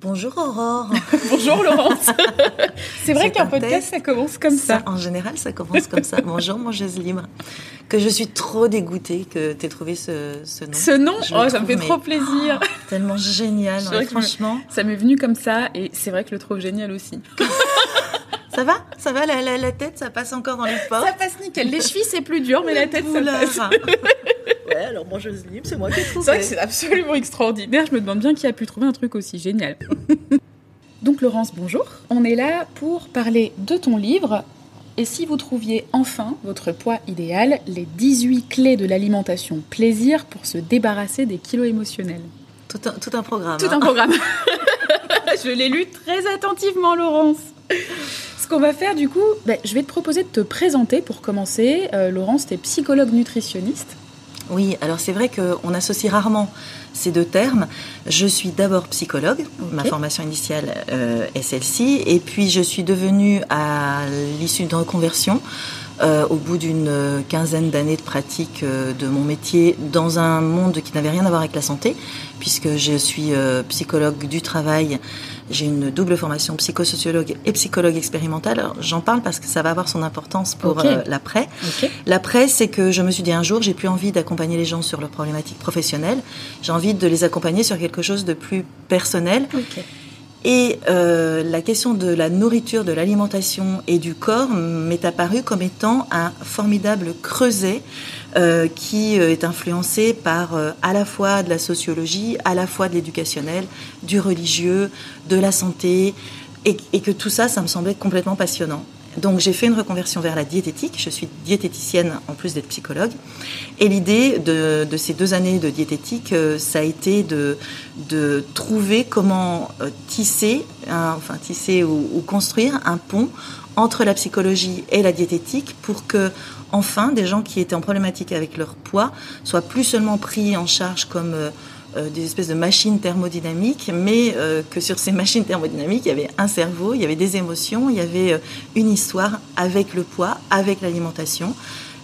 Bonjour Aurore. Bonjour Laurence. c'est vrai qu'un un podcast, ça commence comme ça. En général, ça commence comme ça. Bonjour mangeuse libre. Que je suis trop dégoûtée que tu aies trouvé ce, ce nom. Ce nom, Je oh, ça me fait mais- trop plaisir. Tellement génial, franchement. Ça m'est venu comme ça et c'est vrai que je le trouve génial aussi. Ça va? Ça va? La, la- la tête, ça passe encore dans les portes? Ça passe nickel. Les chevilles, c'est plus dur, mais la tête, ça Oula. passe. Ouais, alors mangeuse libre, c'est moi qui ai trouvé. C'est vrai que c'est absolument extraordinaire. Je me demande bien qui a pu trouver un truc aussi génial. Donc Laurence, bonjour. On est là pour parler de ton livre. Et si vous trouviez enfin votre poids idéal, les 18 clés de l'alimentation plaisir pour se débarrasser des kilos émotionnels. tout, un, tout un programme. Tout hein. un programme. je l'ai lu très attentivement, Laurence. Ce qu'on va faire, du coup, ben, je vais te proposer de te présenter pour commencer. Euh, Laurence, tu es psychologue nutritionniste. Oui, alors c'est vrai qu'on associe rarement ces deux termes. Je suis d'abord psychologue, ma formation initiale euh, est celle-ci, et puis je suis devenue à l'issue d'une reconversion. Euh, au bout d'une quinzaine d'années de pratique euh, de mon métier dans un monde qui n'avait rien à voir avec la santé, puisque je suis euh, psychologue du travail, j'ai une double formation psychosociologue et psychologue expérimentale. J'en parle parce que ça va avoir son importance pour euh, l'après. L'après, c'est que je me suis dit un jour, j'ai plus envie d'accompagner les gens sur leurs problématiques professionnelles. J'ai envie de les accompagner sur quelque chose de plus personnel. Et euh, la question de la nourriture, de l'alimentation et du corps m'est apparue comme étant un formidable creuset euh, qui euh, est influencé par euh, à la fois de la sociologie, à la fois de l'éducationnel, du religieux, de la santé, et, et que tout ça, ça me semblait complètement passionnant. Donc j'ai fait une reconversion vers la diététique. Je suis diététicienne en plus d'être psychologue. Et l'idée de, ces deux années de diététique, euh, ça a été de, de trouver comment euh, tisser, enfin tisser ou, ou construire un pont entre la psychologie et la diététique pour que enfin des gens qui étaient en problématique avec leur poids soient plus seulement pris en charge comme euh, euh, des espèces de machines thermodynamiques, mais euh, que sur ces machines thermodynamiques, il y avait un cerveau, il y avait des émotions, il y avait euh, une histoire avec le poids, avec l'alimentation,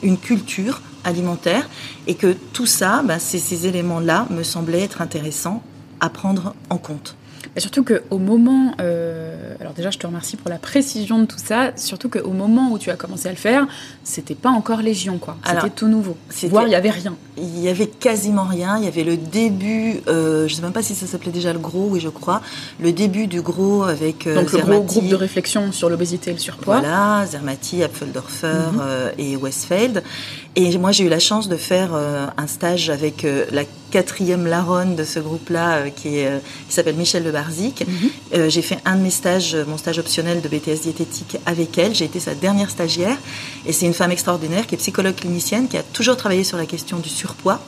une culture alimentaire, et que tout ça, bah, ces, ces éléments-là me semblaient être intéressants à prendre en compte. Surtout qu'au moment, euh, alors déjà je te remercie pour la précision de tout ça, surtout qu'au moment où tu as commencé à le faire, c'était pas encore Légion quoi, c'était tout nouveau. Voire il y avait rien. Il y avait quasiment rien. Il y avait le début, euh, je sais même pas si ça s'appelait déjà le gros, oui je crois, le début du gros avec euh, Donc le gros groupe de réflexion sur l'obésité et le surpoids. Voilà, Zermati, Apfeldorfer Mhm. euh, et Westfeld. Et moi, j'ai eu la chance de faire euh, un stage avec la quatrième Laronne de ce groupe-là, euh, qui, est, euh, qui s'appelle Michel Le Barzic. Mhm. Euh, j'ai fait un de mes stages, mon stage optionnel de BTS diététique avec elle. J'ai été sa dernière stagiaire. Et c'est une femme extraordinaire qui est psychologue clinicienne, qui a toujours travaillé sur la question du surpoids.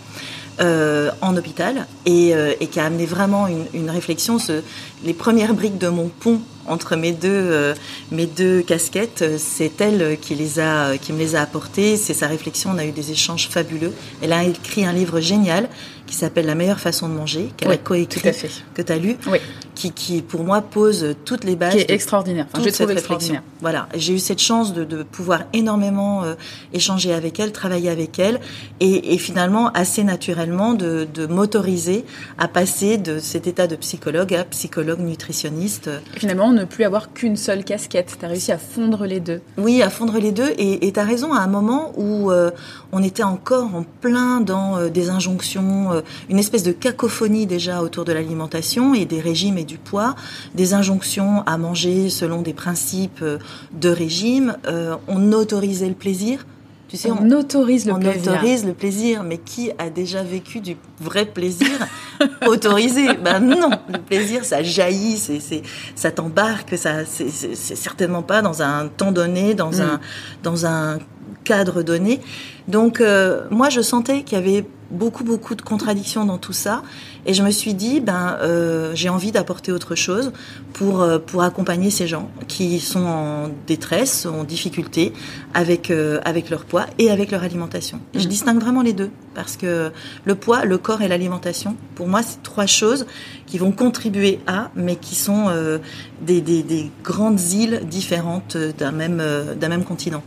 euh, en hôpital et, euh, et qui a amené vraiment une, une réflexion. Ce, les premières briques de mon pont entre mes deux, euh, mes deux casquettes, c'est elle qui, les a, qui me les a apportées. C'est sa réflexion. On a eu des échanges fabuleux. Elle a écrit un livre génial qui s'appelle La meilleure façon de manger, qu'elle Oui, a coécrit, que tu as lu, Oui. qui, qui pour moi pose toutes les bases Qui est de extraordinaire. Enfin, je trouve cette réflexion. extraordinaire. Voilà, j'ai eu cette chance de, de pouvoir énormément euh, échanger avec elle, travailler avec elle, et, et finalement assez naturellement de, de m'autoriser à passer de cet état de psychologue à psychologue nutritionniste. Et finalement, ne plus avoir qu'une seule casquette. Tu as réussi à fondre les deux. Oui, à fondre les deux. Et tu as raison, à un moment où euh, on était encore en plein dans euh, des injonctions, euh, une espèce de cacophonie déjà autour de l'alimentation et des régimes et du poids, des injonctions à manger selon des principes euh, de régime. Euh, on autorisait le plaisir. Tu sais, on, autorise le on plaisir. autorise le plaisir, mais qui a déjà vécu du vrai plaisir autorisé? Ben non, le plaisir, ça jaillit, c'est, c'est, ça t'embarque, ça, c'est, c'est, c'est certainement pas dans un temps donné, dans Mm. un, dans un cadre donné. Donc euh, moi, je sentais qu'il y avait beaucoup, beaucoup de contradictions dans tout ça, et je me suis dit, ben, euh, j'ai envie d'apporter autre chose pour euh, pour accompagner ces gens qui sont en détresse, en difficulté avec euh, avec leur poids et avec leur alimentation. Je Mhm. distingue vraiment les deux parce que le poids, le corps et l'alimentation, pour moi, c'est trois choses qui vont contribuer à, mais qui sont euh, des, des, des grandes îles différentes d'un même euh, d'un même continent.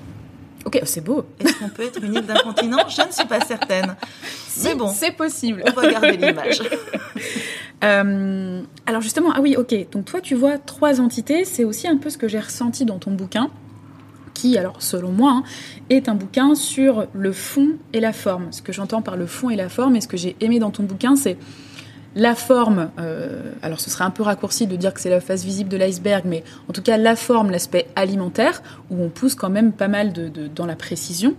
Ok, c'est beau. Est-ce qu'on peut être une île d'un continent Je ne suis pas certaine. Si, Mais bon, c'est possible. on va garder l'image. Euh, alors justement, ah oui, ok. Donc toi, tu vois trois entités. C'est aussi un peu ce que j'ai ressenti dans ton bouquin, qui, alors selon moi, hein, est un bouquin sur le fond et la forme. Ce que j'entends par le fond et la forme, et ce que j'ai aimé dans ton bouquin, c'est la forme, euh, alors ce serait un peu raccourci de dire que c'est la face visible de l'iceberg, mais en tout cas la forme, l'aspect alimentaire, où on pousse quand même pas mal de, dans la précision.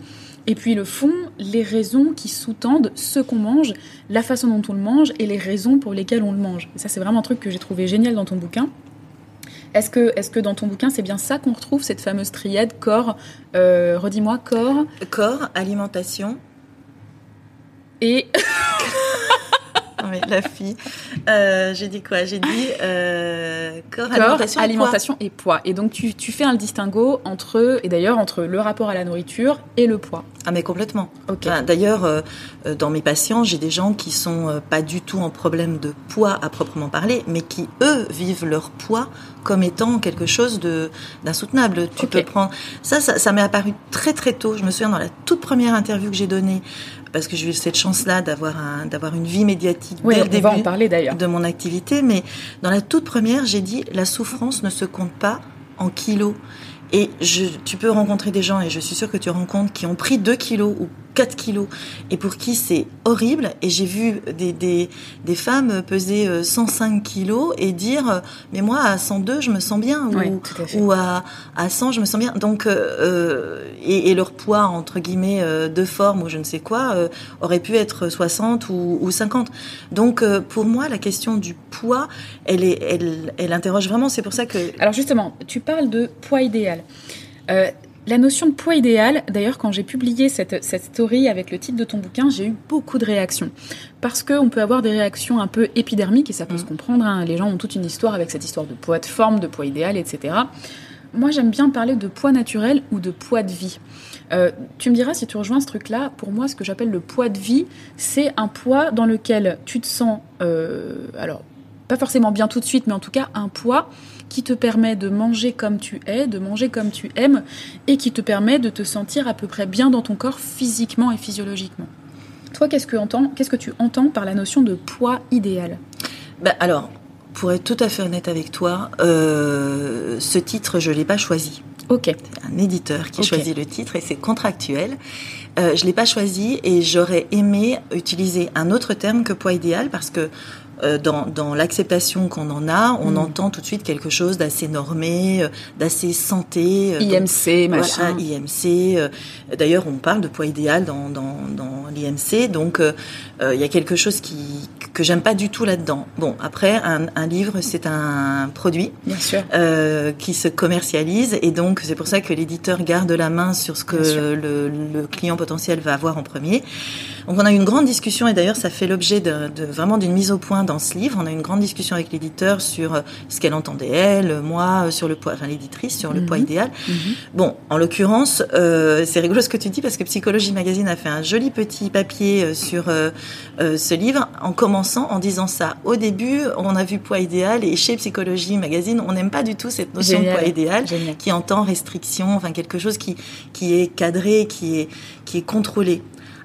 Et puis le fond, les raisons qui sous-tendent ce qu'on mange, la façon dont on le mange et les raisons pour lesquelles on le mange. ça, c'est vraiment un truc que j'ai trouvé génial dans ton bouquin. Est-ce que, est que dans ton bouquin, c'est bien ça qu'on retrouve, cette fameuse triade corps, euh, redis-moi, corps? Corps, alimentation. Et la fille. Euh, j'ai dit quoi? J'ai dit euh, corps, alimentation, et, poids. et donc tu, fais un distinguo entre, et d'ailleurs entre le rapport à la nourriture et le poids. Ah mais complètement. d'ailleurs, euh, dans mes patients, j'ai des gens qui sont pas du tout en problème de poids à proprement parler, mais qui eux vivent leur poids comme étant quelque chose de d'insoutenable. Tu peux prendre ça, ça, ça m'est apparu très très tôt. Je me souviens dans la toute première interview que j'ai donnée parce que j'ai eu cette chance-là d'avoir un, d'avoir une vie médiatique dès le début en parler, d'ailleurs. de mon activité. Mais dans la toute première, j'ai dit la souffrance ne se compte pas en kilos. Et je, tu peux rencontrer des gens, et je suis sûre que tu rencontres, qui ont pris 2 kilos ou 4 kilos et pour qui c'est horrible. Et j'ai vu des, des, des, femmes peser 105 euh, kilos et dire euh, mais moi à 102 je me sens bien ou, ou à, à 100 je me sens bien. Donc euh, et, et, leur poids entre guillemets de forme ou je ne sais quoi aurait pu être 60 ou, ou 50. Donc pour moi la question du poids elle est elle, elle interroge vraiment. C'est pour ça que alors justement tu parles de poids idéal. La notion de poids idéal, d'ailleurs, quand j'ai publié cette, cette story avec le titre de ton bouquin, j'ai eu beaucoup de réactions. Parce qu'on peut avoir des réactions un peu épidermiques, et ça peut se mm. comprendre, hein. les gens ont toute une histoire avec cette histoire de poids de forme, de poids idéal, etc. Moi, j'aime bien parler de poids naturel ou de poids de vie. Euh, tu me diras si tu rejoins ce truc-là. Pour moi, ce que j'appelle le poids de vie, c'est un poids dans lequel tu te sens, euh, alors pas forcément bien tout de suite, mais en tout cas un poids qui te permet de manger comme tu es, de manger comme tu aimes, et qui te permet de te sentir à peu près bien dans ton corps physiquement et physiologiquement. Toi, qu'est-ce que, qu'est-ce que tu entends par la notion de poids idéal? Ben alors, pour être tout à fait honnête avec toi, euh, ce titre, je ne l'ai pas choisi. Ok. C'est un éditeur qui choisit le titre et c'est contractuel. Euh, je l'ai pas choisi et j'aurais aimé utiliser un autre terme que poids idéal parce que euh, dans, dans l'acceptation qu'on en a, on mm. entend tout de suite quelque chose d'assez normé, euh, d'assez santé. Euh, IMC, machin. Voilà, IMC. D'ailleurs, on parle de poids idéal dans, dans, dans l'IMC, donc il y a quelque chose qui que j'aime pas du tout là-dedans. Bon, après, un, un livre, c'est un produit Bien sûr. qui se commercialise, et donc c'est pour ça que l'éditeur garde la main sur ce que le, le, client potentiel va avoir en premier. Donc on a eu une grande discussion, et d'ailleurs ça fait l'objet de, de, vraiment d'une mise au point dans ce livre. On a eu une grande discussion avec l'éditeur sur euh, ce qu'elle entendait elle, moi euh, sur le poids, enfin l'éditrice sur le poids mhm. idéal. Mhm. Bon, en l'occurrence, euh, c'est rigolo ce que tu dis parce que Psychologie Magazine a fait un joli petit papier sur ce livre en commençant en disant ça. Au début, on a vu poids idéal et chez Psychologie Magazine, on n'aime pas du tout cette notion de poids idéal qui entend restriction, enfin quelque chose qui qui est cadré, qui est qui est contrôlé.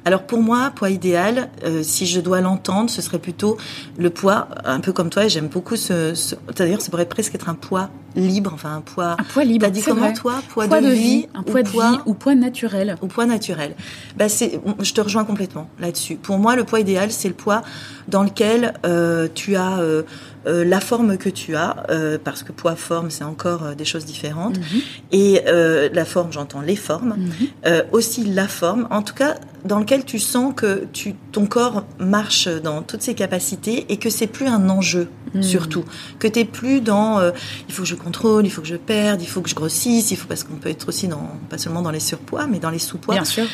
Alors pour moi, poids idéal, euh, si je dois l'entendre, ce serait plutôt le poids, un peu comme toi, j'aime beaucoup ce... ce D'ailleurs, ça pourrait presque être un poids libre, enfin un poids... Un poids libre, T'as dit comment toi Poids, de, vie, Un poids de vie ou poids naturel Ou poids naturel. Bah, c'est, je te rejoins complètement là-dessus. Pour moi, le poids idéal, c'est le poids dans lequel euh, tu as... Euh, euh, la forme que tu as, euh, parce que poids, forme, c'est encore euh, des choses différentes. Mhm. Et la forme, j'entends les formes, mhm. aussi la forme, en tout cas dans lequel tu sens que tu, ton corps marche dans toutes ses capacités et que c'est plus un enjeu mhm. surtout, que tu plus dans il faut que je contrôle, il faut que je perde, il faut que je grossisse, il faut parce qu'on peut être aussi dans pas seulement dans les surpoids, mais dans les sous-poids. Bien sûr.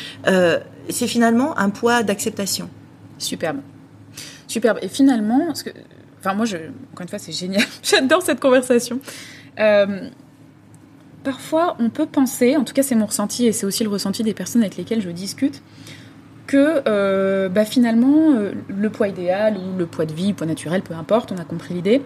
c'est finalement un poids d'acceptation. Superbe. Superbe. Et finalement, parce que Enfin, moi, je, encore une fois, c'est génial. J'adore cette conversation. Euh, parfois, on peut penser, en tout cas, c'est mon ressenti et c'est aussi le ressenti des personnes avec lesquelles je discute, que euh, bah, finalement, euh, le poids idéal ou le poids de vie, le poids naturel, peu importe, on a compris l'idée,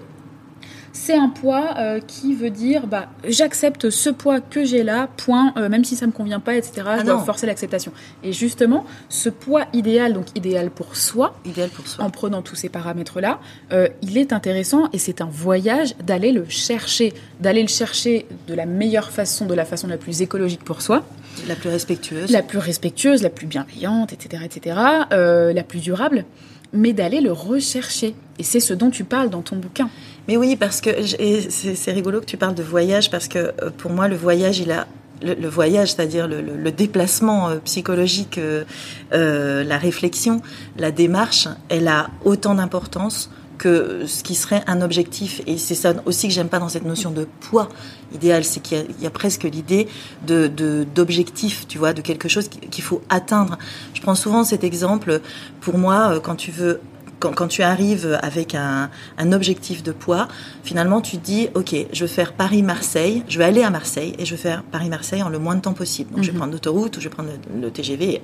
c'est un poids euh, qui veut dire bah, j'accepte ce poids que j'ai là, point, euh, même si ça me convient pas, etc. Ah je dois non. forcer l'acceptation. Et justement, ce poids idéal, donc idéal pour soi, Idéal pour soi. en prenant tous ces paramètres-là, euh, il est intéressant et c'est un voyage d'aller le chercher, d'aller le chercher de la meilleure façon, de la façon la plus écologique pour soi, La plus respectueuse. la plus respectueuse, la plus bienveillante, etc., etc., la plus durable, mais d'aller le rechercher. Et c'est ce dont tu parles dans ton bouquin. Mais oui, parce que c'est rigolo que tu parles de voyage parce que euh, pour moi le voyage il a le, voyage, c'est-à-dire le, déplacement euh, psychologique, euh, la réflexion, la démarche, elle a autant d'importance que ce qui serait un objectif. Et c'est ça aussi que j'aime pas dans cette notion de poids idéal, c'est qu'il y a- presque l'idée d'objectif, tu vois, de quelque chose qui- qu'il faut atteindre. Je prends souvent cet exemple. Pour moi, quand tu veux quand, quand tu arrives avec un, un objectif de poids, finalement tu te dis ok, je veux faire Paris-Marseille, je vais aller à Marseille et je vais faire Paris-Marseille en le moins de temps possible. Donc je vais Mhm. prendre l'autoroute ou je vais prendre le, le TGV et,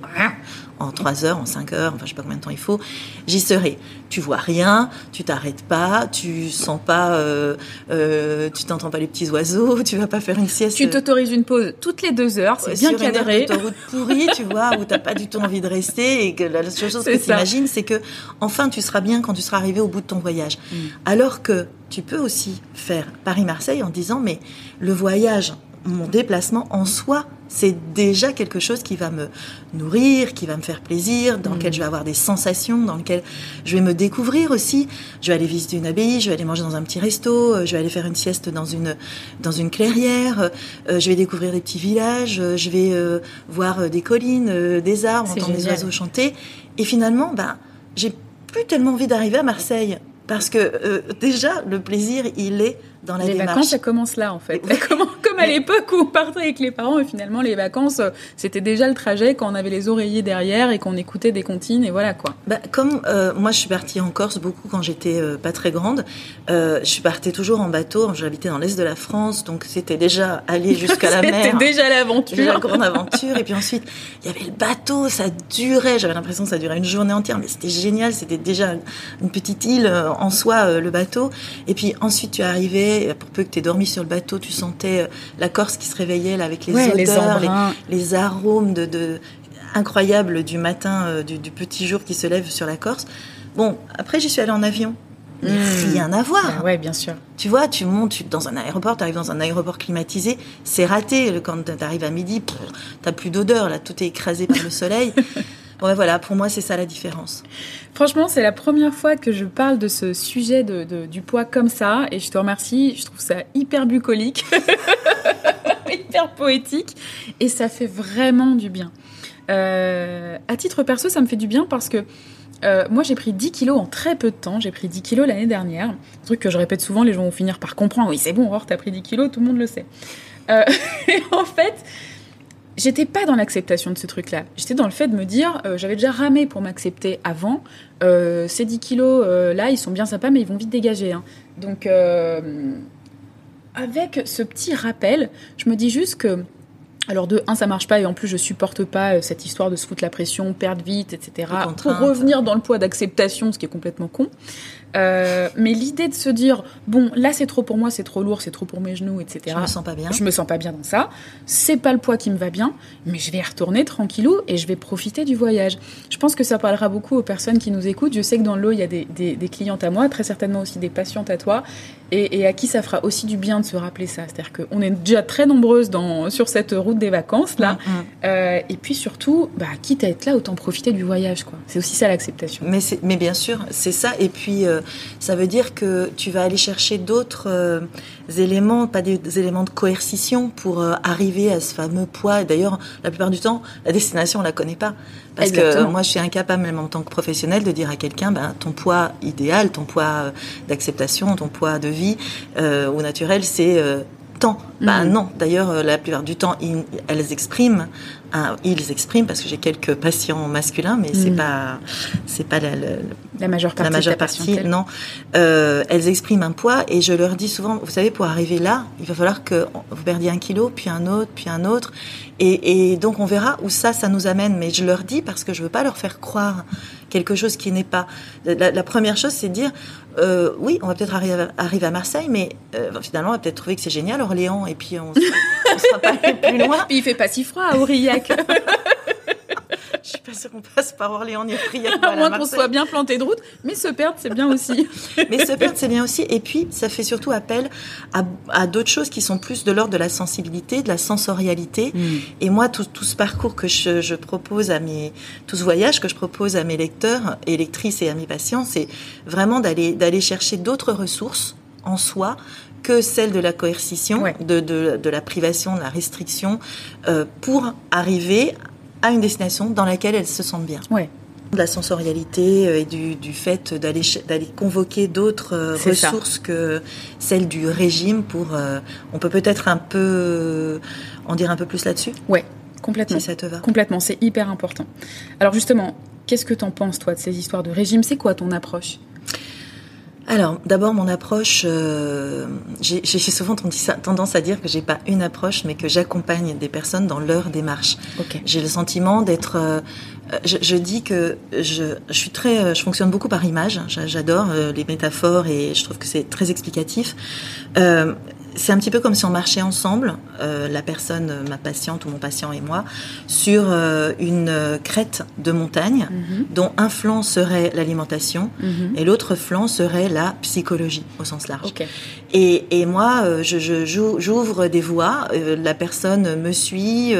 en 3 heures, en 5 heures, enfin je sais pas combien de temps il faut, j'y serai. Tu vois rien, tu t'arrêtes pas, tu sens pas, euh, euh, tu t'entends pas les petits oiseaux, tu vas pas faire une sieste. Tu t'autorises une pause toutes les deux heures, c'est bien sur une cadré. d'autoroute pourrie, tu vois, où t'as pas du tout envie de rester et que la seule chose que tu imagines, c'est que enfin tu seras bien quand tu seras arrivé au bout de ton voyage. Mm. Alors que tu peux aussi faire Paris-Marseille en disant mais le voyage, mon déplacement en soi, c'est déjà quelque chose qui va me nourrir, qui va me faire plaisir, dans Mm. lequel je vais avoir des sensations, dans lequel je vais me découvrir aussi. Je vais aller visiter une abbaye, je vais aller manger dans un petit resto, euh, je vais aller faire une sieste dans une dans une clairière, euh, je vais découvrir des petits villages, euh, je vais euh, voir des collines, euh, des arbres, entendre des oiseaux chanter. Et finalement, ben, j'ai plus tellement envie d'arriver à Marseille. Parce que euh, déjà, le plaisir, il est dans la Les démarche. vacances, ça commence là en fait. Comme à l'époque où on partait avec les parents et finalement les vacances, c'était déjà le trajet quand on avait les oreillers derrière et qu'on écoutait des comptines et voilà quoi. Bah, comme euh, moi, je suis partie en Corse beaucoup quand j'étais euh, pas très grande. Euh, je partais toujours en bateau. J'habitais dans l'est de la France, donc c'était déjà aller jusqu'à la mer. C'était déjà Déjà la l'aventure. grande aventure. Et puis ensuite, il y avait le bateau, ça durait. J'avais l'impression que ça durait une journée entière, mais c'était génial. C'était déjà une petite île euh, en soi, euh, le bateau. Et puis ensuite, tu arrivais, pour peu que tu aies dormi sur le bateau, tu sentais euh, la Corse qui se réveillait là, avec les Ouais, odeurs, les, arômes de, de incroyables du matin, euh, du, du petit jour qui se lève sur la Corse. Bon, après, j'y suis allée en avion. Mmh. rien à voir. Ah ouais, bien sûr. Tu vois, tu montes tu- dans un aéroport, tu arrives dans un aéroport climatisé, c'est raté. Le- Quand tu arrives à midi, pff, t'as plus d'odeur, là, tout est écrasé par le soleil. Ben voilà, pour moi, c'est ça la différence. Franchement, c'est la première fois que je parle de ce sujet de- du poids comme ça et je te remercie. Je trouve ça hyper bucolique, hyper poétique et ça fait vraiment du bien. Euh, à titre perso, ça me fait du bien parce que euh, moi j'ai pris 10 kilos en très peu de temps. J'ai pris 10 kilos l'année dernière. Un truc que je répète souvent, les gens vont finir par comprendre. Oui, c'est bon, Aurore, t'as pris 10 kilos, tout le monde le sait. Euh, et en fait, j'étais pas dans l'acceptation de ce truc-là. J'étais dans le fait de me dire, euh, j'avais déjà ramé pour m'accepter avant. Euh, ces 10 kilos euh, là, ils sont bien sympas, mais ils vont vite dégager. hein. Donc, avec ce petit rappel, je me dis juste que. Alors de un, ça marche pas et en plus je supporte pas cette histoire de se foutre la pression, perdre vite, etc. Pour revenir dans le poids d'acceptation, ce qui est complètement con. Euh, mais l'idée de se dire bon là c'est trop pour moi, c'est trop lourd, c'est trop pour mes genoux, etc. Je me sens pas bien. Je me sens pas bien dans ça. C'est pas le poids qui me va bien, mais je vais y retourner tranquillou et je vais profiter du voyage. Je pense que ça parlera beaucoup aux personnes qui nous écoutent. Je sais que dans le lot, il y a des, des- des clientes à moi, très certainement aussi des patientes à toi, et, et à qui ça fera aussi du bien de se rappeler ça. C'est-à-dire qu'on est déjà très nombreuses dans, sur cette route des vacances, là. Mm, mm. Euh, et puis surtout, bah, quitte à être là, autant profiter du voyage. quoi. C'est aussi ça l'acceptation. Mais, mais bien sûr, c'est ça. Et puis, euh, ça veut dire que tu vas aller chercher d'autres euh, éléments, pas des, des éléments de coercition pour euh, arriver à ce fameux poids. Et d'ailleurs, la plupart du temps, la destination, on la connaît pas. Parce que Exactement. moi, je suis incapable, même en tant que professionnelle, de dire à quelqu'un, ben, ton poids idéal, ton poids euh, d'acceptation, ton poids de vie euh, au naturel, c'est tant. Ben Mhm. non. D'ailleurs, la plupart du temps, ils- elles expriment, hein, ils expriment, parce que j'ai quelques patients masculins, mais c'est Mhm. pas, c'est pas la- la- La majeure partie la majeure partie, non. Euh, elles expriment un poids et je leur dis souvent, vous savez, pour arriver là, il va falloir que vous perdiez un kilo, puis un autre, puis un autre. Et, et donc on verra où ça, ça nous amène. Mais je leur dis parce que je veux pas leur faire croire quelque chose qui n'est pas. La, première chose, c'est de dire, euh, oui, on va peut-être arriver, arriver, à Marseille, mais euh, finalement, on va peut-être trouver que c'est génial, Orléans, et puis on ne sera pas plus loin. Puis il fait pas si froid à Aurillac. Je suis pas sûre qu'on passe par Orléans ni Aurillac. À moins qu'on soit bien planté de route, mais se perdre, c'est bien aussi. mais se perdre, c'est bien aussi. Et puis, ça fait surtout appel à, à d'autres choses qui sont plus de l'ordre de la sensibilité, de la sensorialité. Mm. Et moi, tout, tout, ce parcours que je, je, propose à mes, tout ce voyage que je propose à mes lecteurs et lectrices et à mes patients, c'est vraiment d'aller, d'aller chercher d'autres ressources en soi que celle de la coercition, de, de, de, la privation, de la restriction, euh, pour arriver à une destination dans laquelle elles se sentent bien. Ouais. De la sensorialité euh, et du, du fait d'aller d'aller convoquer d'autres euh, ressources que celles du régime pour. Euh, on peut peut-être un peu en dire un peu plus là-dessus? Ouais, complètement. Si ça te va. Complètement, c'est hyper important. Alors justement, qu'est-ce que tu en penses toi de ces histoires de régime? C'est quoi ton approche? Alors, d'abord, mon approche, euh, j'ai souvent tendance à dire que j'ai pas une approche, mais que j'accompagne des personnes dans leur démarche. J'ai le sentiment d'être. Euh, je, je, dis que je, je, suis très, je fonctionne beaucoup par image. J'adore euh, les métaphores et je trouve que c'est très explicatif. Euh, c'est un petit peu comme si on marchait ensemble, euh, la personne, ma patiente ou mon patient et moi, sur euh, une crête de montagne mhm. dont un flanc serait l'alimentation mhm. et l'autre flanc serait la psychologie au sens large. Et, et, moi, euh, je, j'ouvre des voies, euh, la personne me suit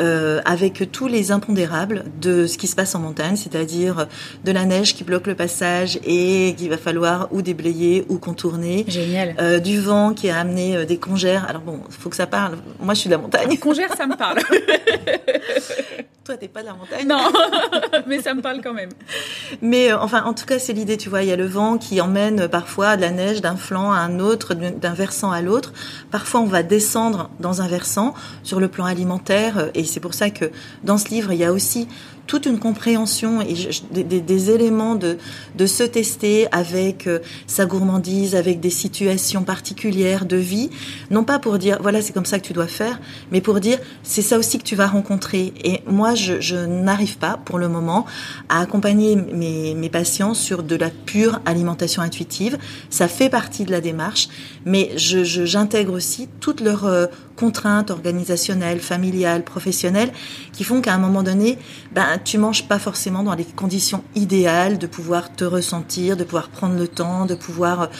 euh, avec tous les impondérables de ce qui se passe en montagne, c'est-à-dire de la neige qui bloque le passage et qu'il va falloir ou déblayer ou contourner. Génial. du vent qui a amené des congères. Alors bon, il faut que ça parle. Moi, je suis de la montagne. Congères, ça me parle. Toi, t'es pas de la montagne? Non, mais ça me parle quand même. Mais enfin, en tout cas, c'est l'idée, tu vois. Il y a le vent qui emmène parfois de la neige d'un flanc à un autre d'un versant à l'autre. Parfois, on va descendre dans un versant sur le plan alimentaire, et c'est pour ça que dans ce livre, il y a aussi toute une compréhension et des, éléments de, de se tester avec euh, sa gourmandise, avec des situations particulières de vie, non pas pour dire voilà c'est comme ça que tu dois faire, mais pour dire c'est ça aussi que tu vas rencontrer. Et moi je, je n'arrive pas pour le moment à accompagner mes, mes patients sur de la pure alimentation intuitive. Ça fait partie de la démarche, mais j'intègre je, aussi toutes leurs euh, contraintes organisationnelles, familiales, professionnelles, qui font qu'à un moment donné, ben, tu manges pas forcément dans les conditions idéales de pouvoir te ressentir, de pouvoir prendre le temps, de pouvoir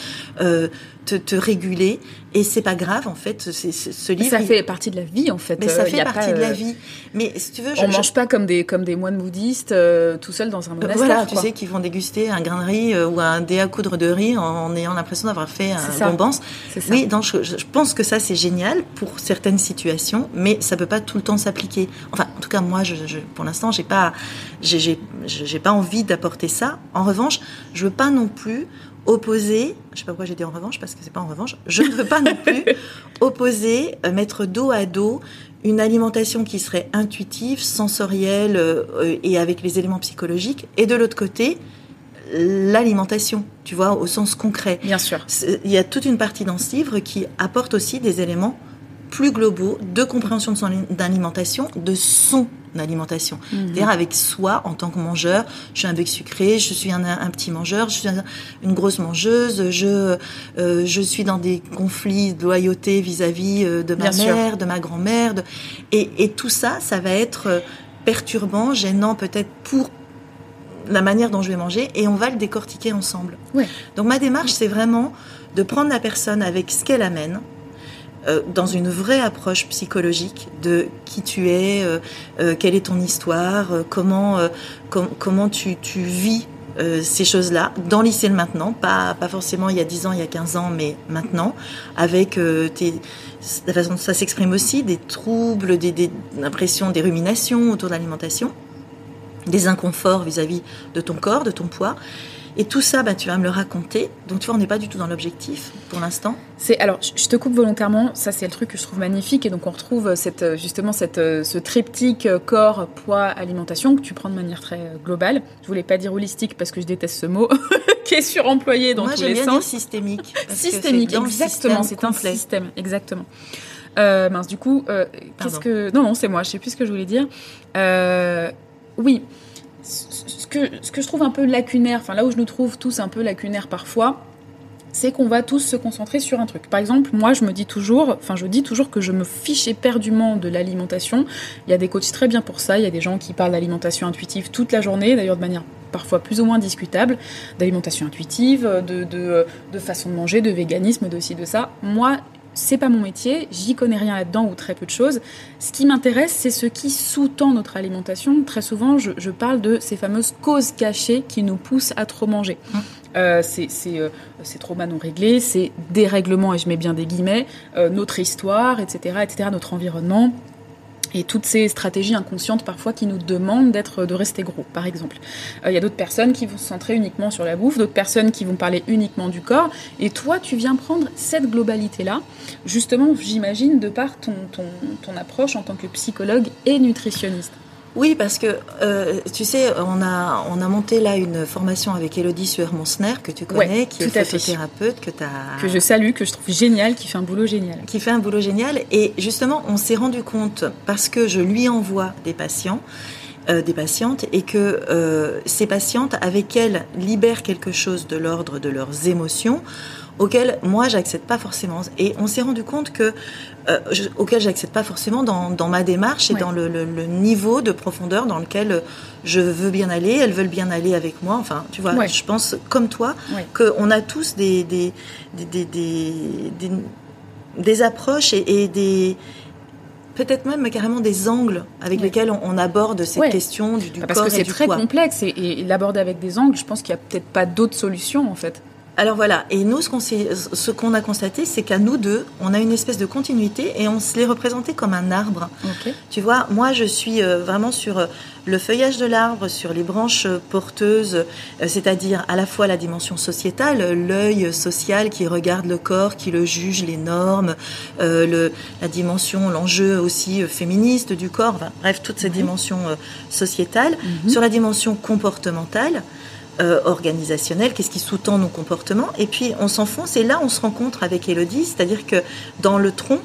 euh, te, te, réguler. Et c'est pas grave, en fait. C'est, ce livre. Ça fait partie de la vie, en fait. Mais ça euh, fait partie de la euh, vie. Mais si tu veux, je, on mange pas comme des comme des moines bouddhistes euh, tout seul dans un monastère. Voilà, tu sais, qui vont déguster un grain de riz ou un dé à coudre de riz en, ayant l'impression d'avoir fait un bonbons. Oui, donc je, je, pense que ça c'est génial pour certaines situations, mais ça peut pas tout le temps s'appliquer. Enfin, en tout cas, moi, je, je pour l'instant, j'ai pas, j'ai, j'ai pas envie d'apporter ça. En revanche, je veux pas non plus opposer, je sais pas pourquoi j'ai dit en revanche, parce que c'est pas en revanche, je ne veux pas non plus opposer, euh, mettre dos à dos une alimentation qui serait intuitive, sensorielle euh, et avec les éléments psychologiques, et de l'autre côté, l'alimentation, tu vois, au sens concret. Bien sûr. Il y a toute une partie dans ce livre qui apporte aussi des éléments plus globaux de compréhension de son alimentation, de son alimentation. Mhm. C'est-à-dire avec soi en tant que mangeur, je suis un bec sucré, je suis un, un petit mangeur, je suis une grosse mangeuse, je euh, je suis dans des conflits de loyauté vis-à-vis euh, de ma mère, de ma grand-mère, et, et tout ça, ça va être euh, perturbant, gênant peut-être pour la manière dont je vais manger, et on va le décortiquer ensemble. Ouais. Donc ma démarche, c'est vraiment de prendre la personne avec ce qu'elle amène, euh, dans une vraie approche psychologique de qui tu es, euh, euh, quelle est ton histoire, comment comment tu, tu vis ces choses-là dans lycée maintenant, pas, pas forcément il y a 10 ans, il y a 15 ans, mais maintenant, avec tes, la façon dont ça s'exprime aussi, des troubles, des, des impressions, des ruminations autour de l'alimentation, des inconforts vis-à-vis -vis de ton corps, de ton poids. Et tout ça, bah, tu vas me le raconter. Donc, tu vois, on n'est pas du tout dans l'objectif pour l'instant. C'est alors, je te coupe volontairement. Ça, c'est le truc que je trouve magnifique. Et donc, on retrouve cette, justement cette, ce triptyque corps, poids, alimentation que tu prends de manière très globale. Je voulais pas dire holistique parce que je déteste ce mot qui est suremployé dans tous les sens. Moi, systémique. Systémique, exactement. C'est un système, exactement. Euh, mince, du coup, euh, qu'est-ce que non, non, c'est moi. Je sais plus ce que je voulais dire. Euh, oui, ce que je trouve un peu lacunaire, enfin là où je nous trouve tous un peu lacunaires parfois, c'est qu'on va tous se concentrer sur un truc. Par exemple, moi, je me dis toujours, enfin, je dis toujours que je me fiche éperdument de l'alimentation. Il y a des coachs très bien pour ça. Il y a des gens qui parlent d'alimentation intuitive toute la journée, d'ailleurs de manière parfois plus ou moins discutable, d'alimentation intuitive, de, de, de, façon de manger, de véganisme, de ci, de ça. Moi, c'est pas mon métier, j'y connais rien là-dedans ou très peu de choses. Ce qui m'intéresse, c'est ce qui sous-tend notre alimentation. Très souvent, je, je, parle de ces fameuses causes cachées qui nous poussent à trop manger. Mmh. Euh, c'est euh, trauma non réglé, c'est dérèglement, et je mets bien des guillemets, euh, notre histoire, etc., etc., notre environnement. Et toutes ces stratégies inconscientes parfois qui nous demandent d'être, de rester gros, par exemple. Il y a d'autres personnes qui vont se centrer uniquement sur la bouffe, d'autres personnes qui vont parler uniquement du corps. Et toi, tu viens prendre cette globalité-là, justement, j'imagine, de par ton, ton approche en tant que psychologue et nutritionniste. Oui, parce que euh, tu sais, on a, on a monté là une formation avec Elodie Suer-Monsner, que tu connais, qui est photothérapeute, que tu as. Que je salue, que je trouve génial, qui fait un boulot génial. Qui fait un boulot génial. Et justement, on s'est rendu compte, parce que je lui envoie des patients, euh, des patientes, et que euh, ces patientes, avec elles, libèrent quelque chose de l'ordre de leurs émotions auquel moi j'accède pas forcément. Et on s'est rendu compte que euh, je, auquel j'accède pas forcément dans, dans, ma démarche et dans le, le, le, niveau de profondeur dans lequel je veux bien aller, elles veulent bien aller avec moi. Enfin, tu vois, je pense comme toi qu'on a tous des des, des, des, des, des approches et, et des peut-être même carrément des angles avec lesquels on, aborde ces questions du, du Parce corps que c'est très complexe et, et l'aborder avec des angles, je pense qu'il n'y a peut-être pas d'autres solutions en fait. Alors voilà, et nous, ce qu'on, ce qu'on a constaté, c'est qu'à nous deux, on a une espèce de continuité et on se les représentait comme un arbre. Tu vois, moi, je suis euh, vraiment sur euh, le feuillage de l'arbre, sur les branches porteuses, euh, c'est-à-dire à la fois la dimension sociétale, l'œil social qui regarde le corps, qui le juge, les normes, le, la dimension, l'enjeu aussi féministe du corps, bref, toutes ces dimensions sociétales. Mhm. Sur la dimension comportementale, euh, organisationnel, qu'est-ce qui sous-tend nos comportements. Et puis on s'enfonce et là on se rencontre avec Elodie, c'est-à-dire que dans le tronc,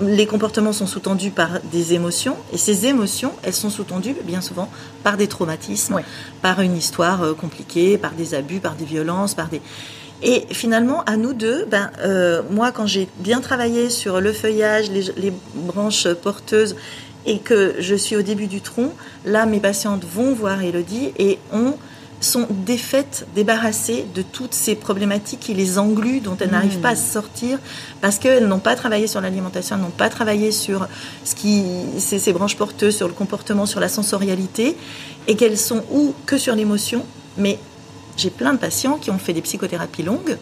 les comportements sont sous-tendus par des émotions et ces émotions, elles sont sous-tendues bien souvent par des traumatismes, par une histoire euh, compliquée, par des abus, par des violences, par des... Et finalement, à nous deux, ben, euh, moi, quand j'ai bien travaillé sur le feuillage, les, les, branches porteuses, et que je suis au début du tronc, là, mes patientes vont voir Elodie et ont sont défaites, débarrassées de toutes ces problématiques qui les engluent, dont elles n'arrivent pas à se sortir, parce qu'elles n'ont pas travaillé sur l'alimentation, elles n'ont pas travaillé sur ce qui, ces, ces branches porteuses, sur le comportement, sur la sensorialité, et qu'elles sont ou que sur l'émotion. Mais j'ai plein de patients qui ont fait des psychothérapies longues,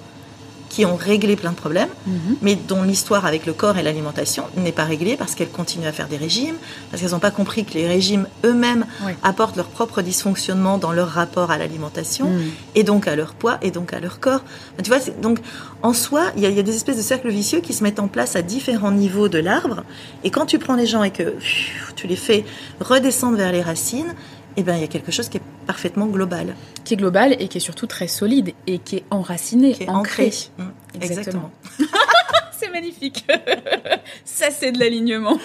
qui ont réglé plein de problèmes, mhm. mais dont l'histoire avec le corps et l'alimentation n'est pas réglée parce qu'elles continuent à faire des régimes, parce qu'elles n'ont pas compris que les régimes eux-mêmes apportent leur propre dysfonctionnement dans leur rapport à l'alimentation, mhm. et donc à leur poids, et donc à leur corps. Tu vois, donc en soi, il y, y, a des espèces de cercles vicieux qui se mettent en place à différents niveaux de l'arbre, et quand tu prends les gens et que tu les fais redescendre vers les racines, eh ben, il y a quelque chose qui est parfaitement global. Qui est global et qui est surtout très solide et qui est enraciné, qui est ancré. Mmh, exactement. c'est magnifique. Ça, c'est de l'alignement.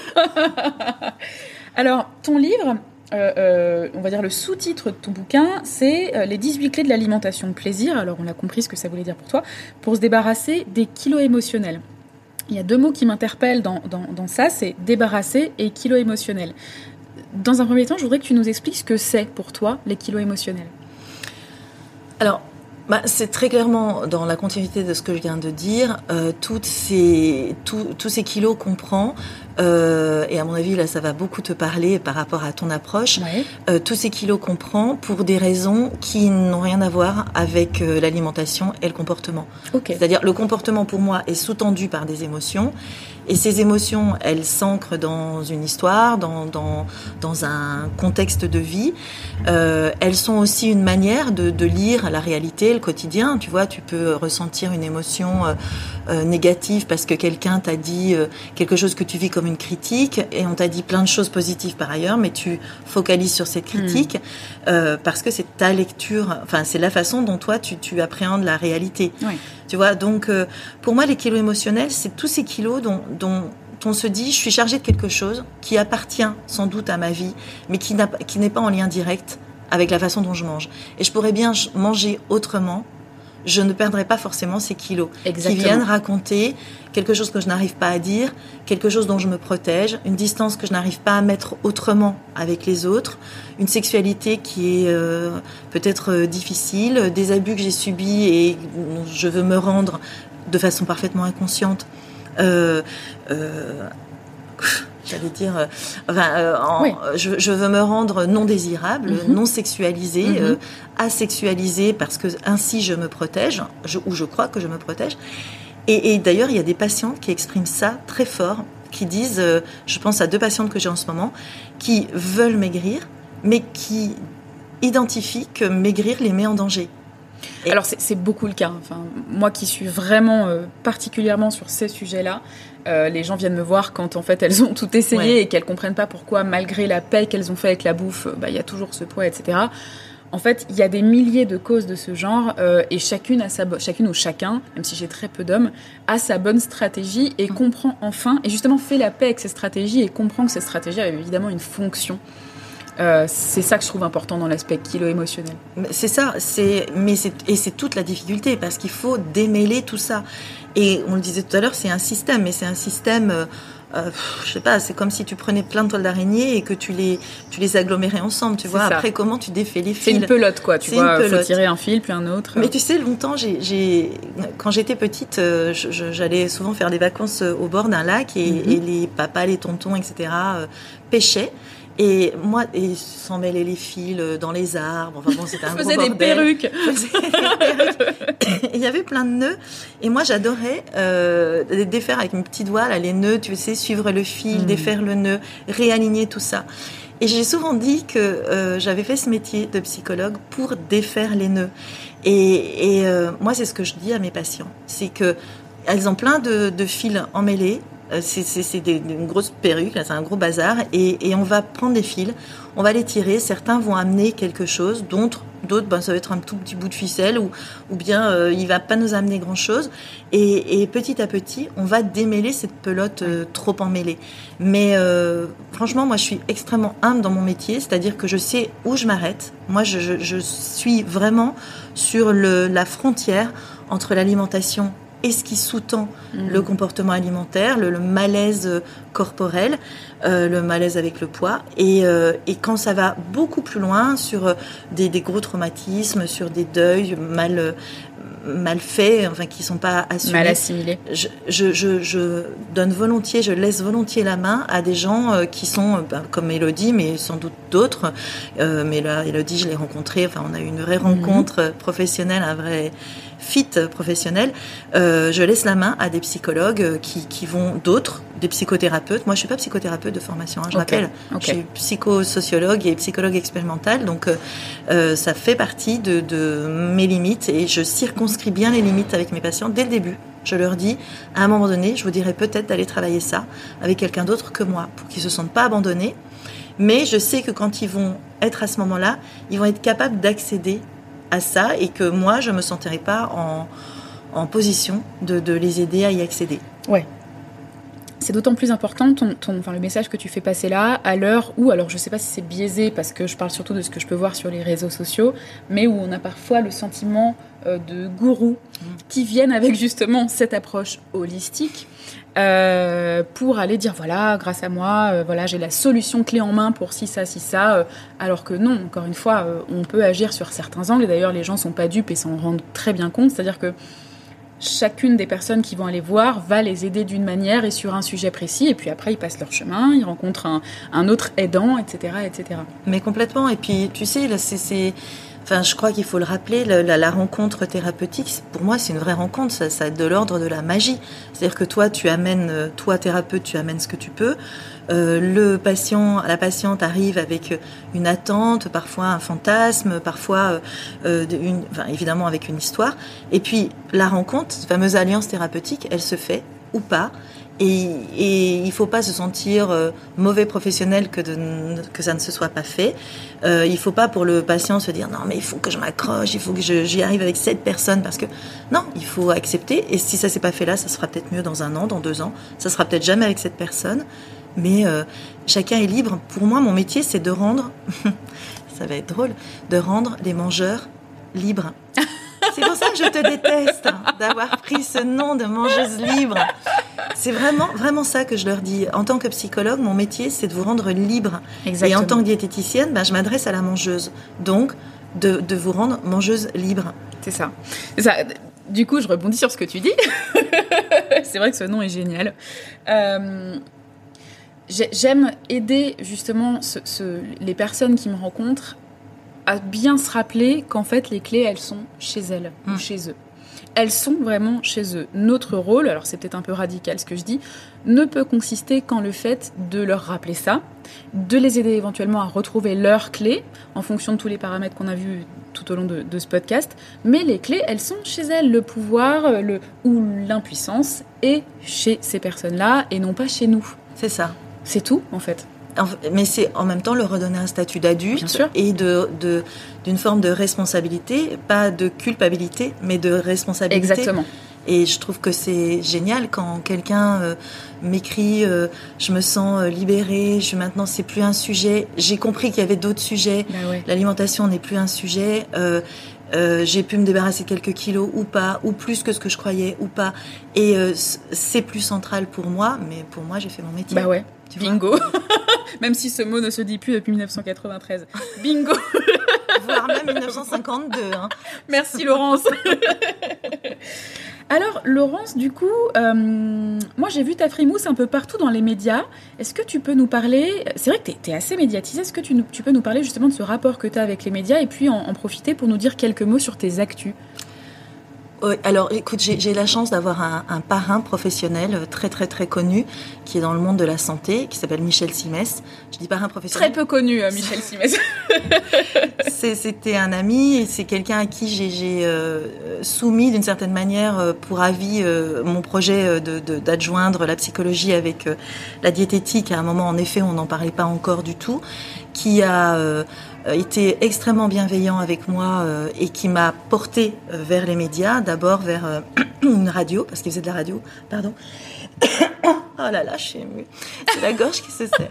Alors, ton livre, euh, euh, on va dire le sous-titre de ton bouquin, c'est euh, les 18 clés de l'alimentation de plaisir. Alors, on a compris ce que ça voulait dire pour toi, pour se débarrasser des kilos émotionnels. Il y a deux mots qui m'interpellent dans, dans, dans ça, c'est débarrasser et kilo émotionnel dans un premier temps, je voudrais que tu nous expliques ce que c'est pour toi les kilos émotionnels. Alors, bah, c'est très clairement dans la continuité de ce que je viens de dire, euh, tous ces kilos qu'on prend, euh, et à mon avis là ça va beaucoup te parler par rapport à ton approche, ouais. euh, tous ces kilos qu'on prend pour des raisons qui n'ont rien à voir avec euh, l'alimentation et le comportement. Okay. C'est-à-dire le comportement pour moi est sous-tendu par des émotions, et ces émotions, elles s'ancrent dans une histoire, dans, dans, dans un contexte de vie. Euh, elles sont aussi une manière de, de, lire la réalité, le quotidien. Tu vois, tu peux ressentir une émotion négative parce que quelqu'un t'a dit quelque chose que tu vis comme une critique et on t'a dit plein de choses positives par ailleurs, mais tu focalises sur cette critique mmh. parce que c'est ta lecture, enfin c'est la façon dont toi tu, tu appréhendes la réalité. Oui. Tu vois, donc euh, pour moi, les kilos émotionnels, c'est tous ces kilos dont, dont on se dit, je suis chargée de quelque chose qui appartient sans doute à ma vie, mais qui n'est pas en lien direct avec la façon dont je mange. Et je pourrais bien manger autrement, je ne perdrai pas forcément ces kilos Exactement. qui viennent raconter quelque chose que je n'arrive pas à dire, quelque chose dont je me protège, une distance que je n'arrive pas à mettre autrement avec les autres, une sexualité qui est euh, peut-être euh, difficile, des abus que j'ai subis et dont je veux me rendre de façon parfaitement inconsciente. Euh, euh, J'allais dire, euh, enfin, euh, en- Oui. je, je veux me rendre non désirable, Mhm. non sexualisée, euh, asexualisée, parce que ainsi je me protège, je- ou je crois que je me protège. Et, et d'ailleurs, il y a des patientes qui expriment ça très fort, qui disent, je pense à deux patientes que j'ai en ce moment, qui veulent maigrir, mais qui identifient que maigrir les met en danger. Et- Alors c'est beaucoup le cas. Enfin, moi qui suis vraiment euh, particulièrement sur ces sujets-là, euh, les gens viennent me voir quand en fait elles ont tout essayé Ouais. et qu'elles comprennent pas pourquoi malgré la paix qu'elles ont fait avec la bouffe, bah, il y a toujours ce poids, etc. En fait, il y a des milliers de causes de ce genre euh, et chacune a sa bo- chacune ou chacun, même si j'ai très peu d'hommes, a sa bonne stratégie et Mm. comprend enfin et justement fait la paix avec ses stratégies et comprend que ces stratégies avaient évidemment une fonction. Euh, c'est ça que je trouve important dans l'aspect kilo émotionnel. C'est ça, c'est mais c'est et c'est toute la difficulté parce qu'il faut démêler tout ça. Et on le disait tout à l'heure, c'est un système, mais c'est un système. Euh, euh, je sais pas, c'est comme si tu prenais plein de toiles d'araignée et que tu les tu les agglomérais ensemble. Tu C'est vois. Après, comment tu défais les C'est fils une pelote quoi, tu C'est vois, faut tirer un fil puis un autre. Mais tu sais, longtemps, j'ai, quand j'étais petite, euh, j'allais souvent faire des vacances euh, au bord d'un lac et, Mhm. et les papas, les tontons, etc. euh, pêchaient. Et moi, et s'en mêlaient les fils euh, dans les arbres. Enfin bon, c'était un gros bordel. des perruques. Il y avait plein de nœuds. Et moi, j'adorais euh, défaire avec mes petits doigts, là, les nœuds, tu sais, suivre le fil, Mhm. défaire le nœud, réaligner tout ça. Et j'ai souvent dit que euh, j'avais fait ce métier de psychologue pour défaire les nœuds. Et, et, euh, moi, c'est ce que je dis à mes patients. C'est que elles ont plein de, de fils emmêlés. Euh, C'est une grosse perruque, c'est un gros bazar. Et, on va prendre des fils, on va les tirer. Certains vont amener quelque chose, d'autres, ben, ça va être un tout petit bout de ficelle ou, ou bien euh, il va pas nous amener grand chose. Et, et petit à petit, on va démêler cette pelote euh, trop emmêlée. Mais euh, franchement, moi, je suis extrêmement humble dans mon métier, c'est-à-dire que je sais où je m'arrête. Moi, je, suis vraiment sur la frontière entre l'alimentation et ce qui sous-tend le comportement alimentaire, le, malaise corporel, euh, le malaise avec le poids. Et, euh, et quand ça va beaucoup plus loin sur euh, des, des gros traumatismes, sur des deuils mal, euh, mal faits, enfin qui sont pas assumés Mal assimilé. je, je, je, je donne volontiers, je laisse volontiers la main à des gens euh, qui sont ben, comme Elodie, mais sans doute d'autres. Euh, mais là, Elodie, je l'ai rencontrée. Enfin, on a eu une vraie rencontre euh, professionnelle, un vrai fit professionnel. Euh, je laisse la main à des psychologues qui, qui vont d'autres, des psychothérapeutes. Moi, je suis pas psychothérapeute de formation, hein, je Ok, rappelle. Je suis psychosociologue et psychologue expérimental, donc euh, euh, ça fait partie de, de mes limites et je circonscris bien les limites avec mes patients dès le début. Je leur dis, à un moment donné, je vous dirais peut-être d'aller travailler ça avec quelqu'un d'autre que moi, pour qu'ils se sentent pas abandonnés. Mais je sais que quand ils vont être à ce moment-là, ils vont être capables d'accéder à ça et que moi, je me sentirai pas en, en position de, de les aider à y accéder. C'est d'autant plus important ton, ton- enfin, le message que tu fais passer là, à l'heure où, alors je sais pas si c'est biaisé parce que je parle surtout de ce que je peux voir sur les réseaux sociaux, mais où on a parfois le sentiment euh, de gourous qui viennent avec justement cette approche holistique euh, pour aller dire voilà, grâce à moi, euh, voilà, j'ai la solution clé en main pour ci, ça, ci, ça, alors que non, encore une fois, on peut agir sur certains angles et d'ailleurs les gens sont pas dupes et s'en rendent très bien compte, c'est-à-dire que chacune des personnes qui vont aller voir va les aider d'une manière et sur un sujet précis, et puis après ils passent leur chemin, ils rencontrent un, autre aidant, etc., etc. Mais complètement. Et puis, tu sais, là, c'est- enfin, je crois qu'il faut le rappeler, la, la- la rencontre thérapeutique, pour moi, c'est une vraie rencontre. Ça, ça de l'ordre de la magie. C'est-à-dire que toi, tu amènes, euh, toi, thérapeute, tu amènes ce que tu peux. Euh, le patient, la patiente arrive avec une attente, parfois un fantasme, parfois, euh, euh, une, enfin, évidemment, avec une histoire. Et puis, la rencontre, cette fameuse alliance thérapeutique, elle se fait ou pas. Et, il faut pas se sentir euh, mauvais professionnel que, ça ne se soit pas fait. Euh, il faut pas pour le patient se dire non mais il faut que je m'accroche, il faut que j'y arrive avec cette personne parce que non, il faut accepter. Et si ça s'est pas fait là, ça sera peut-être mieux dans un an, dans deux ans. Ça sera peut-être jamais avec cette personne. Mais euh, chacun est libre. Pour moi, mon métier, c'est de rendre. ça va être drôle, de rendre les mangeurs libres. C'est pour ça que je te déteste hein, d'avoir pris ce nom de mangeuse libre. C'est vraiment, vraiment ça que je leur dis. En tant que psychologue, mon métier, c'est de vous rendre libre. Et en tant que diététicienne, ben, je m'adresse à la mangeuse. Donc, de, de vous rendre mangeuse libre. C'est ça. ça. Du coup, je rebondis sur ce que tu dis. c'est vrai que ce nom est génial. Euh, J'aime aider justement ce, ce, les personnes qui me rencontrent à bien se rappeler qu'en fait les clés elles sont chez elles ou mm. chez eux. Elles sont vraiment chez eux. Notre rôle, alors c'est peut-être un peu radical ce que je dis, ne peut consister qu'en le fait de leur rappeler ça, de les aider éventuellement à retrouver leurs clés en fonction de tous les paramètres qu'on a vus tout au long de, de, ce podcast. Mais les clés, elles sont chez elles. Le pouvoir le, ou l'impuissance est chez ces personnes-là et non pas chez nous. C'est ça. C'est tout, en fait. Mais c'est en même temps leur redonner un statut d'adulte et de, de, d'une forme de responsabilité, pas de culpabilité, mais de responsabilité. Exactement. Et je trouve que c'est génial quand quelqu'un euh, m'écrit euh, je me sens euh, libérée, je maintenant c'est plus un sujet. J'ai compris qu'il y avait d'autres sujets. Ben ouais. L'alimentation n'est plus un sujet. Euh, euh, j'ai pu me débarrasser quelques kilos ou pas, ou plus que ce que je croyais ou pas. Et euh, c'est plus central pour moi, mais pour moi, j'ai fait mon métier. Bah ouais, tu bingo. même si ce mot ne se dit plus depuis 1993. Bingo. Voire même 1952. Hein. Merci Laurence. Alors, Laurence, du coup, euh, moi j'ai vu ta frimousse un peu partout dans les médias. Est-ce que tu peux nous parler C'est vrai que tu es, assez médiatisée. Est-ce que tu, tu, peux nous parler justement de ce rapport que tu as avec les médias et puis en, en profiter pour nous dire quelques mots sur tes actus? Alors écoute, j'ai la chance d'avoir un, un, parrain professionnel très très très connu qui est dans le monde de la santé, qui s'appelle Michel Simès. Je dis parrain professionnel. Très peu connu, euh, Michel Simès. C'était un ami et c'est quelqu'un à qui j'ai euh, soumis d'une certaine manière euh, pour avis euh, mon projet d'adjoindre de, de, la psychologie avec euh, la diététique. À un moment, en effet, on n'en parlait pas encore du tout, qui a euh, été extrêmement bienveillant avec moi euh, et qui m'a porté euh, vers les médias, d'abord vers euh, une radio, parce qu'il faisait de la radio, pardon. oh là là, je suis émue. C'est la gorge qui se serre.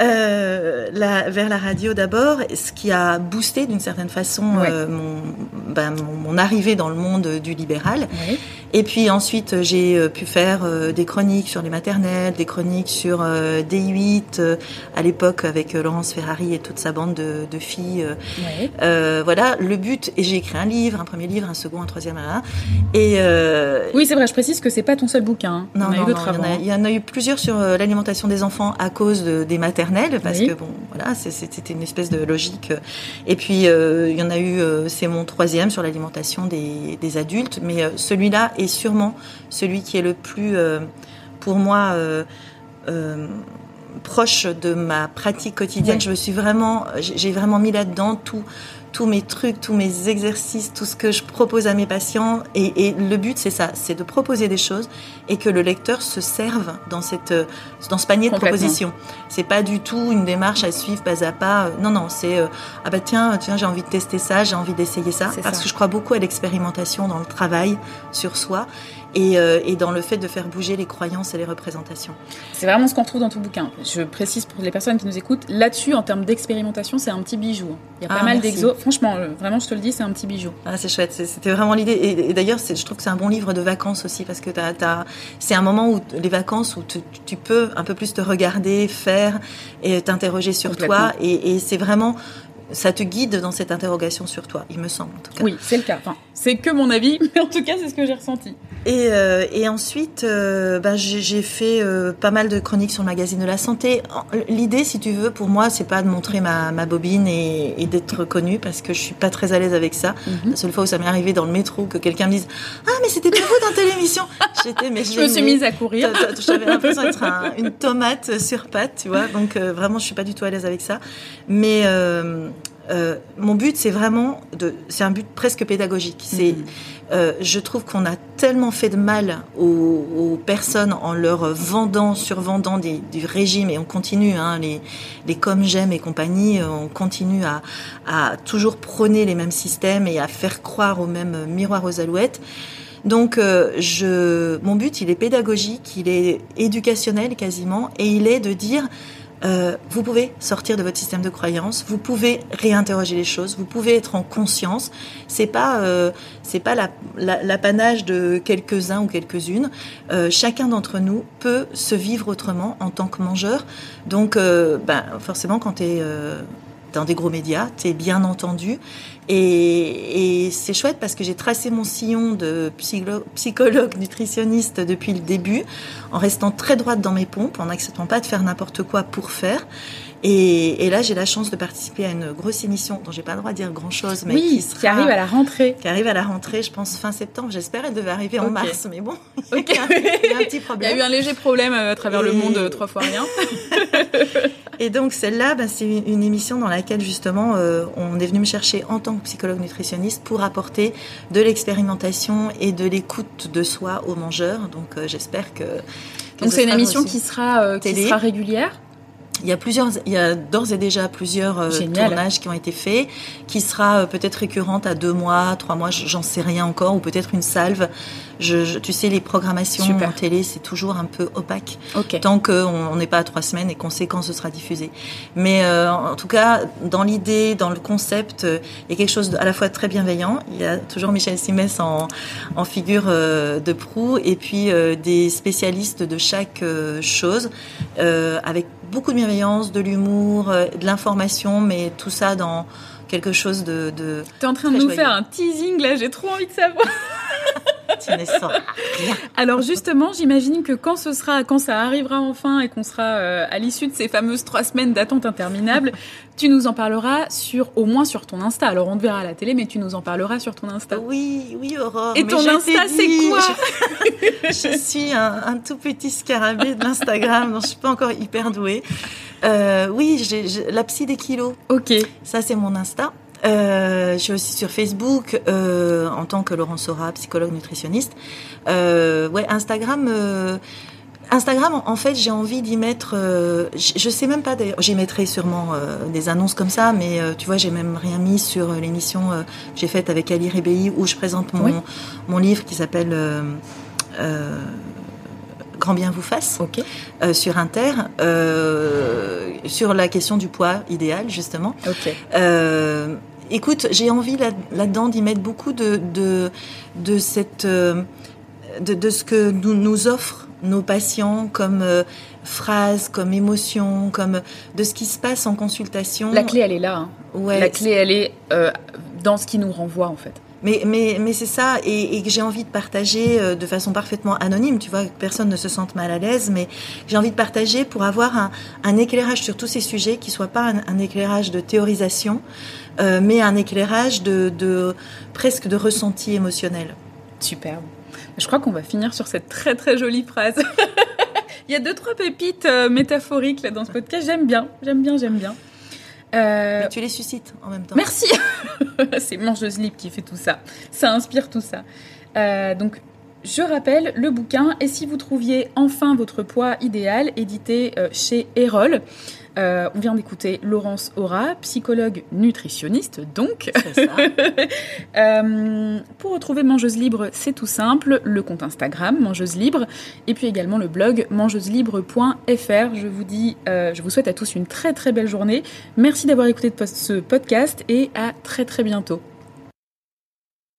Euh, la, vers la radio d'abord, ce qui a boosté d'une certaine façon euh, mon, ben, mon, mon, arrivée dans le monde du libéral. Oui. Et puis ensuite, j'ai euh, pu faire euh, des chroniques sur les maternelles, des chroniques sur euh, D8, à l'époque avec Laurence Ferrari et toute sa bande de, de filles. Oui. voilà, le but, et j'ai écrit un livre, un premier livre, un second, un troisième, un. Et oui, c'est vrai, je précise que c'est pas ton seul bouquin. Hein. Non, non, non, il y, en a, il y en a eu plusieurs sur l'alimentation des enfants à cause de, des maternelles, parce oui. que bon, voilà, c'était une espèce de logique. Et puis, il y en a eu, c'est mon troisième sur l'alimentation des, des adultes, mais celui-là est sûrement celui qui est le plus, euh, pour moi, euh, euh, proche de ma pratique quotidienne. Je me suis vraiment, j'ai vraiment mis là-dedans tout tous mes trucs, tous mes exercices, tout ce que je propose à mes patients. Et, et le but, c'est ça, c'est de proposer des choses et que le lecteur se serve dans cette, dans ce panier de propositions. C'est pas du tout une démarche à suivre pas à pas. Non, non, c'est euh, ah bah tiens, tiens, j'ai envie de tester ça, j'ai envie d'essayer ça, parce ça. que je crois beaucoup à l'expérimentation dans le travail sur soi et, euh, et, dans le fait de faire bouger les croyances et les représentations. C'est vraiment ce qu'on trouve dans tout bouquin. Je précise pour les personnes qui nous écoutent, là-dessus, en termes d'expérimentation, c'est un petit bijou. Il y a pas ah, mal d'exos. Franchement, euh, vraiment, je te le dis, c'est un petit bijou. Ah, c'est chouette. C'était vraiment l'idée. Et, et d'ailleurs, je trouve que c'est un bon livre de vacances aussi, parce que c'est un moment où les vacances où tu, tu, peux un peu plus te regarder, faire et t'interroger sur toi. Et, et c'est vraiment ça te guide dans cette interrogation sur toi, il me semble en tout cas. Oui, c'est le cas. Enfin, c'est que mon avis, mais en tout cas, c'est ce que j'ai ressenti. Et, euh, et ensuite, euh, bah, j'ai fait euh, pas mal de chroniques sur le magazine de la santé. L'idée, si tu veux, pour moi, c'est pas de montrer ma, ma bobine et, et d'être connue parce que je suis pas très à l'aise avec ça. -hmm. La seule fois où ça m'est arrivé dans le métro que quelqu'un me dise Ah, mais c'était pas vous dans telle émission J'étais, mais je, me suis mise à courir. J'avais l'impression d'être un, une tomate sur patte, tu vois. Donc vraiment, je suis pas du tout à l'aise avec ça. Mais euh, euh, mon but, c'est vraiment de, c'est un but presque pédagogique. C'est, mmh. euh, je trouve qu'on a tellement fait de mal aux, aux, personnes en leur vendant, survendant des, du régime, et on continue, hein, les, les comme j'aime et compagnie, on continue à, à toujours prôner les mêmes systèmes et à faire croire aux mêmes miroirs aux alouettes. Donc, euh, je, mon but, il est pédagogique, il est éducationnel quasiment, et il est de dire euh, vous pouvez sortir de votre système de croyance, vous pouvez réinterroger les choses, vous pouvez être en conscience. C'est pas euh, c'est pas l'apanage de quelques-uns ou quelques-unes. Euh, chacun d'entre nous peut se vivre autrement en tant que mangeur. Donc, ben, forcément, quand tu es dans des gros médias, tu es bien entendu. Et c'est chouette parce que j'ai tracé mon sillon de psychologue nutritionniste depuis le début, en restant très droite dans mes pompes, en n'acceptant pas de faire n'importe quoi pour faire. Et, et là, j'ai la chance de participer à une grosse émission dont j'ai pas le droit de dire grand chose, mais qui, qui, arrive à la rentrée. Qui arrive à la rentrée, je pense fin septembre. J'espère elle devait arriver en mars, mais bon, il, y a, un, petit problème. Il y a eu un léger problème euh, à travers le monde, euh, trois fois rien. et donc celle-là, bah, c'est une émission dans laquelle justement euh, on est venu me chercher en tant que psychologue nutritionniste pour apporter de l'expérimentation et de l'écoute de soi aux mangeurs. Donc j'espère que, donc c'est une émission qui sera qui sera régulière. Il y a plusieurs, il y a d'ores et déjà plusieurs euh, tournages qui ont été faits, qui sera euh, peut-être récurrente à deux mois, trois mois, j'en sais rien encore, ou peut-être une salve. Je, tu sais, les programmations en télé, c'est toujours un peu opaque, tant qu'on n'est pas à trois semaines et qu'on sait quand ce sera diffusé. Mais euh, en tout cas, dans l'idée, dans le concept, il y a quelque chose à la fois très bienveillant. Il y a toujours Michel Simès en, en figure de proue, et puis des spécialistes de chaque chose, avec beaucoup de bienveillance, de l'humour, euh, de l'information, mais tout ça dans quelque chose de. de T'es en train de nous faire un teasing là, j'ai trop envie de savoir. Tu ne sens rien. Alors justement, j'imagine que quand ce sera, quand ça arrivera enfin et qu'on sera euh, à l'issue de ces fameuses trois semaines d'attente interminable, tu nous en parleras sur, au moins sur ton Insta. Alors on te verra à la télé, mais tu nous en parleras sur ton Insta. Oui, oui, Aurore. Et ton Insta, c'est quoi je, suis un, tout petit scarabée de l'Instagram, donc je suis pas encore hyper douée. Euh, oui, j'ai la psy des kilos. Ok. Ça, c'est mon Insta. Euh, je suis aussi sur Facebook euh, en tant que Laurent Sora, psychologue nutritionniste. Euh, ouais, Instagram. Instagram, en fait, j'ai envie d'y mettre. Euh, je sais même pas. J'y mettrai sûrement des annonces comme ça, mais tu vois, j'ai même rien mis sur l'émission que j'ai faite avec Ali Rebei où je présente mon mon livre qui s'appelle. Grand bien vous fasse euh, sur Inter euh, sur la question du poids idéal justement. Euh, écoute, j'ai envie là-dedans d'y mettre beaucoup de, de, de cette, euh, de, de, ce que nous, nous offrent nos patients comme euh, phrases, comme émotions, comme de ce qui se passe en consultation. La clé, elle est là. Hein. Ouais, la clé, elle est euh, dans ce qui nous renvoie en fait. Mais, mais, mais c'est ça, et, que j'ai envie de partager euh, de façon parfaitement anonyme, tu vois, que personne ne se sente mal à l'aise, mais j'ai envie de partager pour avoir un, un, éclairage sur tous ces sujets qui soit pas un, un éclairage de théorisation, euh, mais un éclairage de, de presque de ressenti émotionnel. Superbe. Je crois qu'on va finir sur cette très très jolie phrase. Il y a deux trois pépites euh, métaphoriques là dans ce podcast. J'aime bien, j'aime bien, j'aime bien. Euh... Mais tu les suscites en même temps. Merci. c'est Mangeuse Libre qui fait tout ça. Ça inspire tout ça. Euh, donc, je rappelle le bouquin Et si vous trouviez enfin votre poids idéal, édité euh, chez Erol. Euh, on vient d'écouter Laurence Aura, psychologue nutritionniste, donc. Ça. euh, pour retrouver Mangeuse Libre, c'est tout simple. Le compte Instagram, Mangeuse Libre, et puis également le blog mangeuselibre.fr. Je vous dis, euh, je vous souhaite à tous une très très belle journée. Merci d'avoir écouté ce podcast et à très très bientôt.